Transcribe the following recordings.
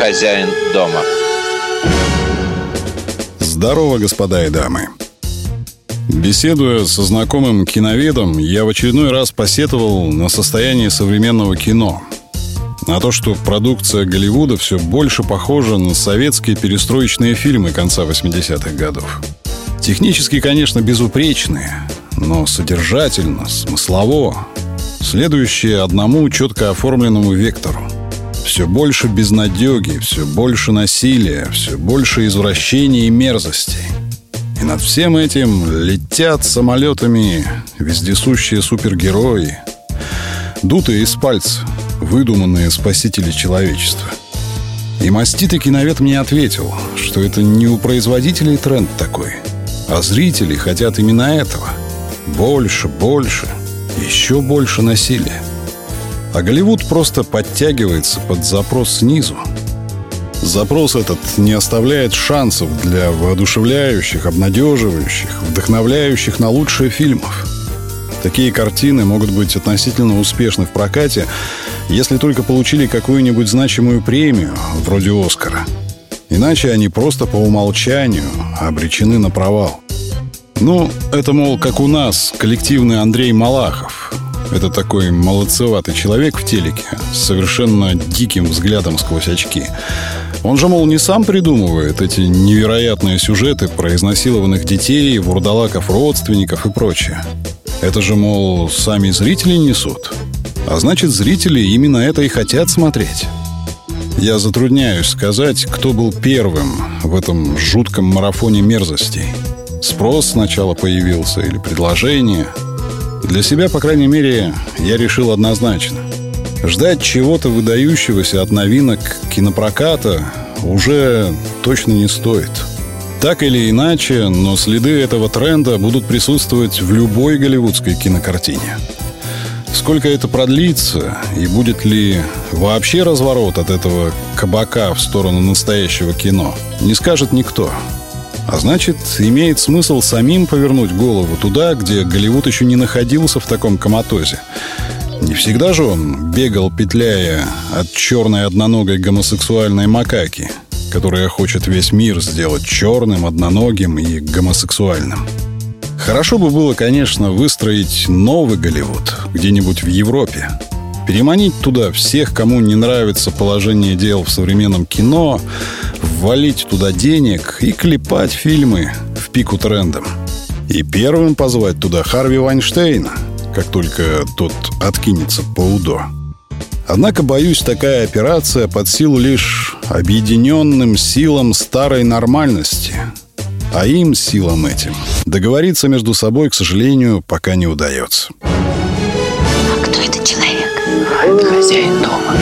хозяин дома. Здорово, господа и дамы. Беседуя со знакомым киноведом, я в очередной раз посетовал на состояние современного кино. На то, что продукция Голливуда все больше похожа на советские перестроечные фильмы конца 80-х годов. Технически, конечно, безупречные, но содержательно, смыслово, следующие одному четко оформленному вектору. Все больше безнадеги, все больше насилия, все больше извращений и мерзостей. И над всем этим летят самолетами вездесущие супергерои, дутые из пальца, выдуманные спасители человечества. И маститый киновед мне ответил, что это не у производителей тренд такой, а зрители хотят именно этого. Больше, больше, еще больше насилия. А Голливуд просто подтягивается под запрос снизу. Запрос этот не оставляет шансов для воодушевляющих, обнадеживающих, вдохновляющих на лучшие фильмов. Такие картины могут быть относительно успешны в прокате, если только получили какую-нибудь значимую премию, вроде «Оскара». Иначе они просто по умолчанию обречены на провал. Ну, это, мол, как у нас, коллективный Андрей Малахов. Это такой молодцеватый человек в телеке с совершенно диким взглядом сквозь очки. Он же, мол, не сам придумывает эти невероятные сюжеты про изнасилованных детей, вурдалаков родственников и прочее. Это же, мол, сами зрители несут. А значит, зрители именно это и хотят смотреть. Я затрудняюсь сказать, кто был первым в этом жутком марафоне мерзостей. Спрос сначала появился или предложение. Для себя, по крайней мере, я решил однозначно. Ждать чего-то выдающегося от новинок кинопроката уже точно не стоит. Так или иначе, но следы этого тренда будут присутствовать в любой голливудской кинокартине. Сколько это продлится и будет ли вообще разворот от этого кабака в сторону настоящего кино, не скажет никто. А значит, имеет смысл самим повернуть голову туда, где Голливуд еще не находился в таком коматозе. Не всегда же он бегал, петляя от черной одноногой гомосексуальной макаки, которая хочет весь мир сделать черным, одноногим и гомосексуальным. Хорошо бы было, конечно, выстроить новый Голливуд где-нибудь в Европе. Переманить туда всех, кому не нравится положение дел в современном кино, ввалить туда денег и клепать фильмы в пику трендом. И первым позвать туда Харви Вайнштейна, как только тот откинется по УДО. Однако, боюсь, такая операция под силу лишь объединенным силам старой нормальности – а им, силам этим, договориться между собой, к сожалению, пока не удается. А кто этот человек? Хозяин дома.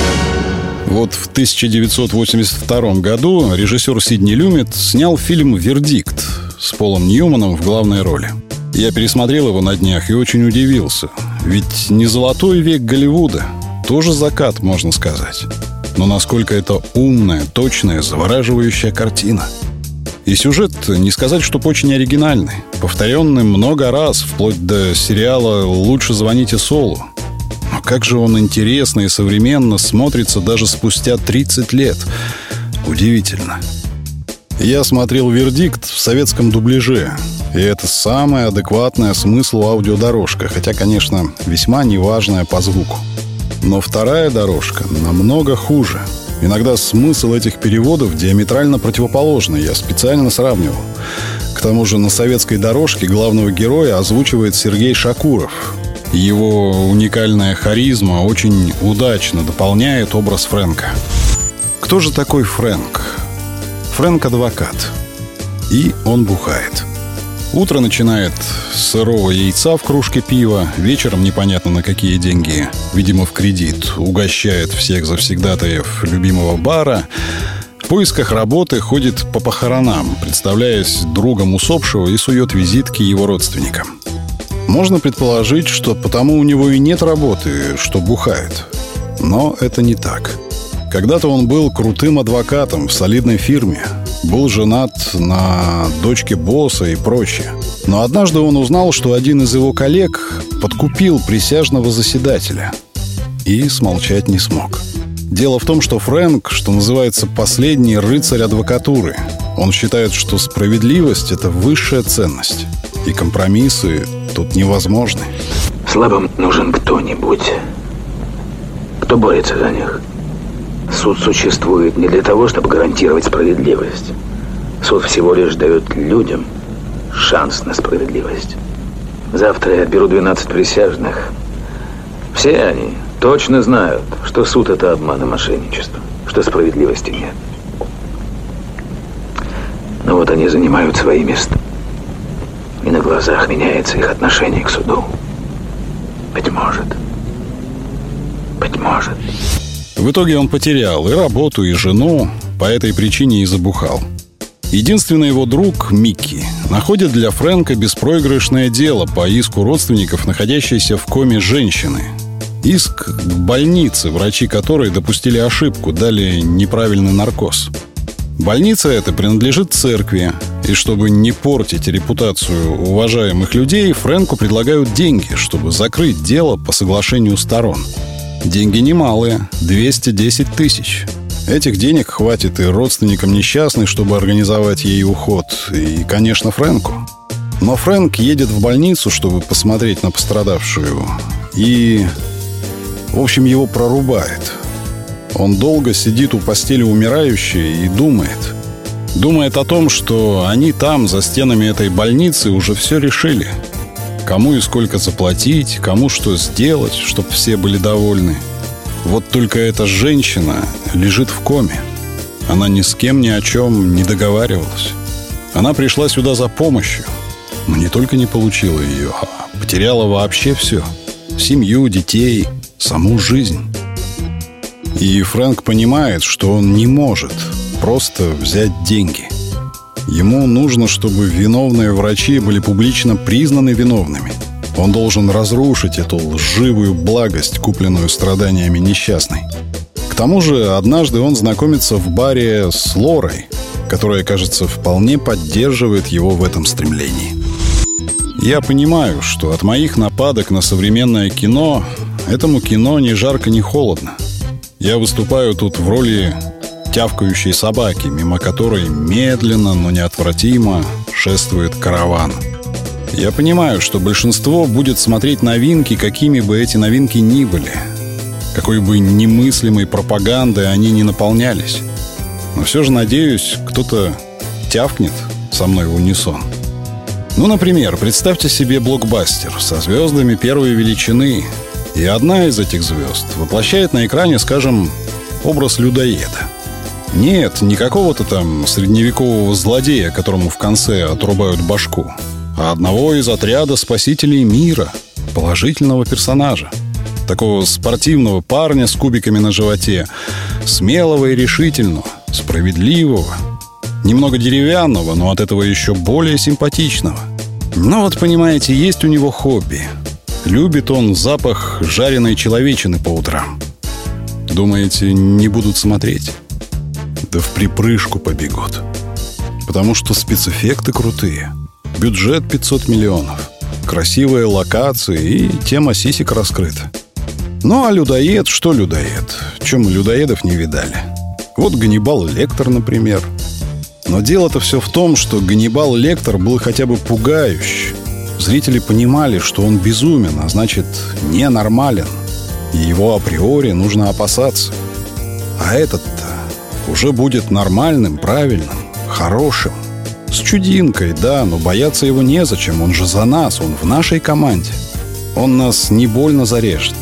Вот в 1982 году режиссер Сидни Люмит снял фильм «Вердикт» с Полом Ньюманом в главной роли. Я пересмотрел его на днях и очень удивился. Ведь не золотой век Голливуда, тоже закат, можно сказать. Но насколько это умная, точная, завораживающая картина – и сюжет, не сказать, что очень оригинальный. Повторенный много раз, вплоть до сериала «Лучше звоните Солу». Как же он интересно и современно смотрится даже спустя 30 лет. Удивительно. Я смотрел «Вердикт» в советском дубляже. И это самая адекватная смыслу аудиодорожка, хотя, конечно, весьма неважная по звуку. Но вторая дорожка намного хуже – Иногда смысл этих переводов диаметрально противоположный, я специально сравнивал. К тому же на советской дорожке главного героя озвучивает Сергей Шакуров. Его уникальная харизма очень удачно дополняет образ Фрэнка. Кто же такой Фрэнк? Фрэнк – адвокат. И он бухает. Утро начинает с сырого яйца в кружке пива, вечером непонятно на какие деньги, видимо, в кредит, угощает всех завсегдатаев любимого бара, в поисках работы ходит по похоронам, представляясь другом усопшего и сует визитки его родственникам. Можно предположить, что потому у него и нет работы, что бухает. Но это не так. Когда-то он был крутым адвокатом в солидной фирме, был женат на дочке босса и прочее. Но однажды он узнал, что один из его коллег подкупил присяжного заседателя и смолчать не смог. Дело в том, что Фрэнк, что называется, последний рыцарь адвокатуры. Он считает, что справедливость — это высшая ценность. И компромиссы тут невозможны. Слабым нужен кто-нибудь, кто борется за них. Суд существует не для того, чтобы гарантировать справедливость. Суд всего лишь дает людям шанс на справедливость. Завтра я отберу 12 присяжных. Все они точно знают, что суд – это обман и мошенничество, что справедливости нет. Но вот они занимают свои места. И на глазах меняется их отношение к суду. Быть может. Быть может. В итоге он потерял и работу, и жену, по этой причине и забухал. Единственный его друг, Микки, находит для Фрэнка беспроигрышное дело по иску родственников, находящейся в коме женщины. Иск к больнице, врачи которой допустили ошибку, дали неправильный наркоз. Больница эта принадлежит церкви, и чтобы не портить репутацию уважаемых людей, Фрэнку предлагают деньги, чтобы закрыть дело по соглашению сторон. Деньги немалые – 210 тысяч – Этих денег хватит и родственникам несчастной, чтобы организовать ей уход, и, конечно, Фрэнку. Но Фрэнк едет в больницу, чтобы посмотреть на пострадавшую, и... В общем, его прорубает. Он долго сидит у постели умирающей и думает. Думает о том, что они там, за стенами этой больницы, уже все решили. Кому и сколько заплатить, кому что сделать, чтобы все были довольны – вот только эта женщина лежит в коме. Она ни с кем ни о чем не договаривалась. Она пришла сюда за помощью, но не только не получила ее, а потеряла вообще все. Семью, детей, саму жизнь. И Фрэнк понимает, что он не может просто взять деньги. Ему нужно, чтобы виновные врачи были публично признаны виновными – он должен разрушить эту лживую благость, купленную страданиями несчастной. К тому же однажды он знакомится в баре с Лорой, которая, кажется, вполне поддерживает его в этом стремлении. Я понимаю, что от моих нападок на современное кино этому кино ни жарко, ни холодно. Я выступаю тут в роли тявкающей собаки, мимо которой медленно, но неотвратимо шествует караван – я понимаю, что большинство будет смотреть новинки, какими бы эти новинки ни были. Какой бы немыслимой пропагандой они ни наполнялись. Но все же, надеюсь, кто-то тявкнет со мной в унисон. Ну, например, представьте себе блокбастер со звездами первой величины, и одна из этих звезд воплощает на экране, скажем, образ людоеда. Нет, не какого-то там средневекового злодея, которому в конце отрубают башку, а одного из отряда спасителей мира, положительного персонажа. Такого спортивного парня с кубиками на животе, смелого и решительного, справедливого, немного деревянного, но от этого еще более симпатичного. Но вот, понимаете, есть у него хобби. Любит он запах жареной человечины по утрам. Думаете, не будут смотреть? Да в припрыжку побегут. Потому что спецэффекты крутые – Бюджет 500 миллионов. Красивые локации и тема сисек раскрыта. Ну а людоед, что людоед? Чем людоедов не видали? Вот Ганнибал Лектор, например. Но дело-то все в том, что Ганнибал Лектор был хотя бы пугающий. Зрители понимали, что он безумен, а значит, ненормален. И его априори нужно опасаться. А этот-то уже будет нормальным, правильным, хорошим. С чудинкой, да, но бояться его незачем, он же за нас, он в нашей команде. Он нас не больно зарежет.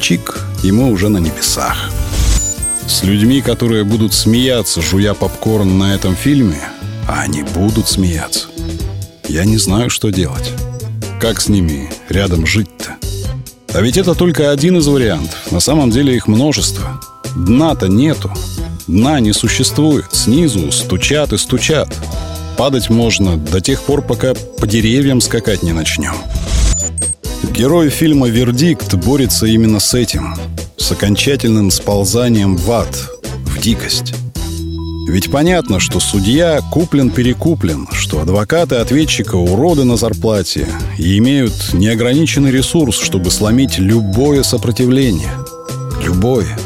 Чик, мы уже на небесах. С людьми, которые будут смеяться, жуя попкорн на этом фильме, а они будут смеяться. Я не знаю, что делать. Как с ними рядом жить-то? А ведь это только один из вариантов. На самом деле их множество. Дна-то нету. Дна не существует. Снизу стучат и стучат. Падать можно до тех пор, пока по деревьям скакать не начнем. Герой фильма «Вердикт» борется именно с этим. С окончательным сползанием в ад, в дикость. Ведь понятно, что судья куплен-перекуплен, что адвокаты ответчика уроды на зарплате и имеют неограниченный ресурс, чтобы сломить любое сопротивление. Любое.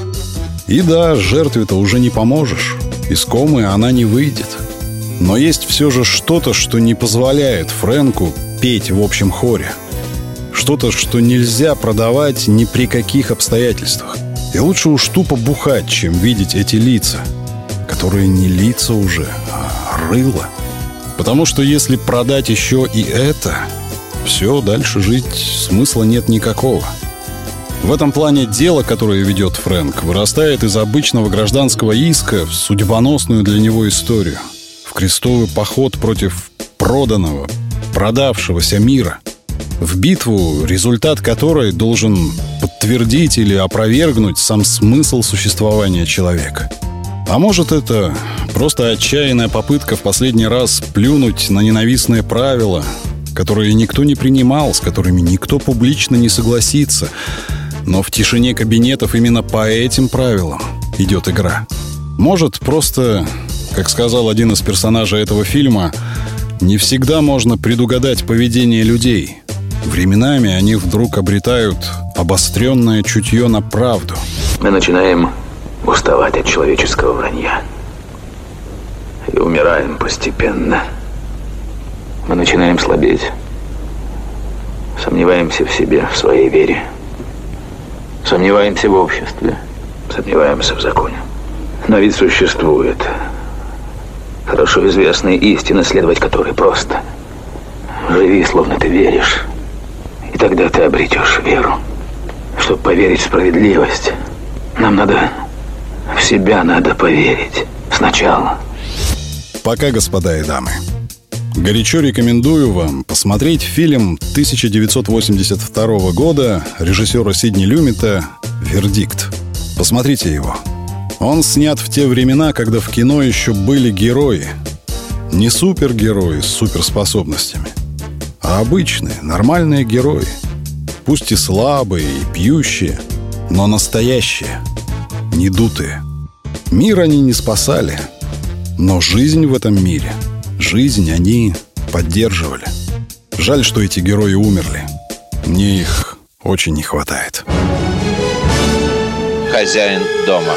И да, жертве-то уже не поможешь. Из комы она не выйдет. Но есть все же что-то, что не позволяет Фрэнку петь в общем хоре. Что-то, что нельзя продавать ни при каких обстоятельствах. И лучше уж тупо бухать, чем видеть эти лица, которые не лица уже, а рыло. Потому что если продать еще и это, все, дальше жить смысла нет никакого. В этом плане дело, которое ведет Фрэнк, вырастает из обычного гражданского иска в судьбоносную для него историю. В крестовый поход против проданного, продавшегося мира. В битву, результат которой должен подтвердить или опровергнуть сам смысл существования человека. А может это просто отчаянная попытка в последний раз плюнуть на ненавистные правила, которые никто не принимал, с которыми никто публично не согласится. Но в тишине кабинетов именно по этим правилам идет игра. Может, просто, как сказал один из персонажей этого фильма, не всегда можно предугадать поведение людей. Временами они вдруг обретают обостренное чутье на правду. Мы начинаем уставать от человеческого вранья. И умираем постепенно. Мы начинаем слабеть. Сомневаемся в себе, в своей вере. Сомневаемся в обществе. Сомневаемся в законе. Но ведь существует хорошо известная истина, следовать которой просто. Живи, словно ты веришь. И тогда ты обретешь веру. Чтобы поверить в справедливость, нам надо в себя надо поверить сначала. Пока, господа и дамы. Горячо рекомендую вам посмотреть фильм 1982 года режиссера Сидни Люмита «Вердикт». Посмотрите его. Он снят в те времена, когда в кино еще были герои. Не супергерои с суперспособностями, а обычные, нормальные герои. Пусть и слабые, и пьющие, но настоящие, не дутые. Мир они не спасали, но жизнь в этом мире, жизнь они поддерживали. Жаль, что эти герои умерли. Мне их очень не хватает. Хозяин дома.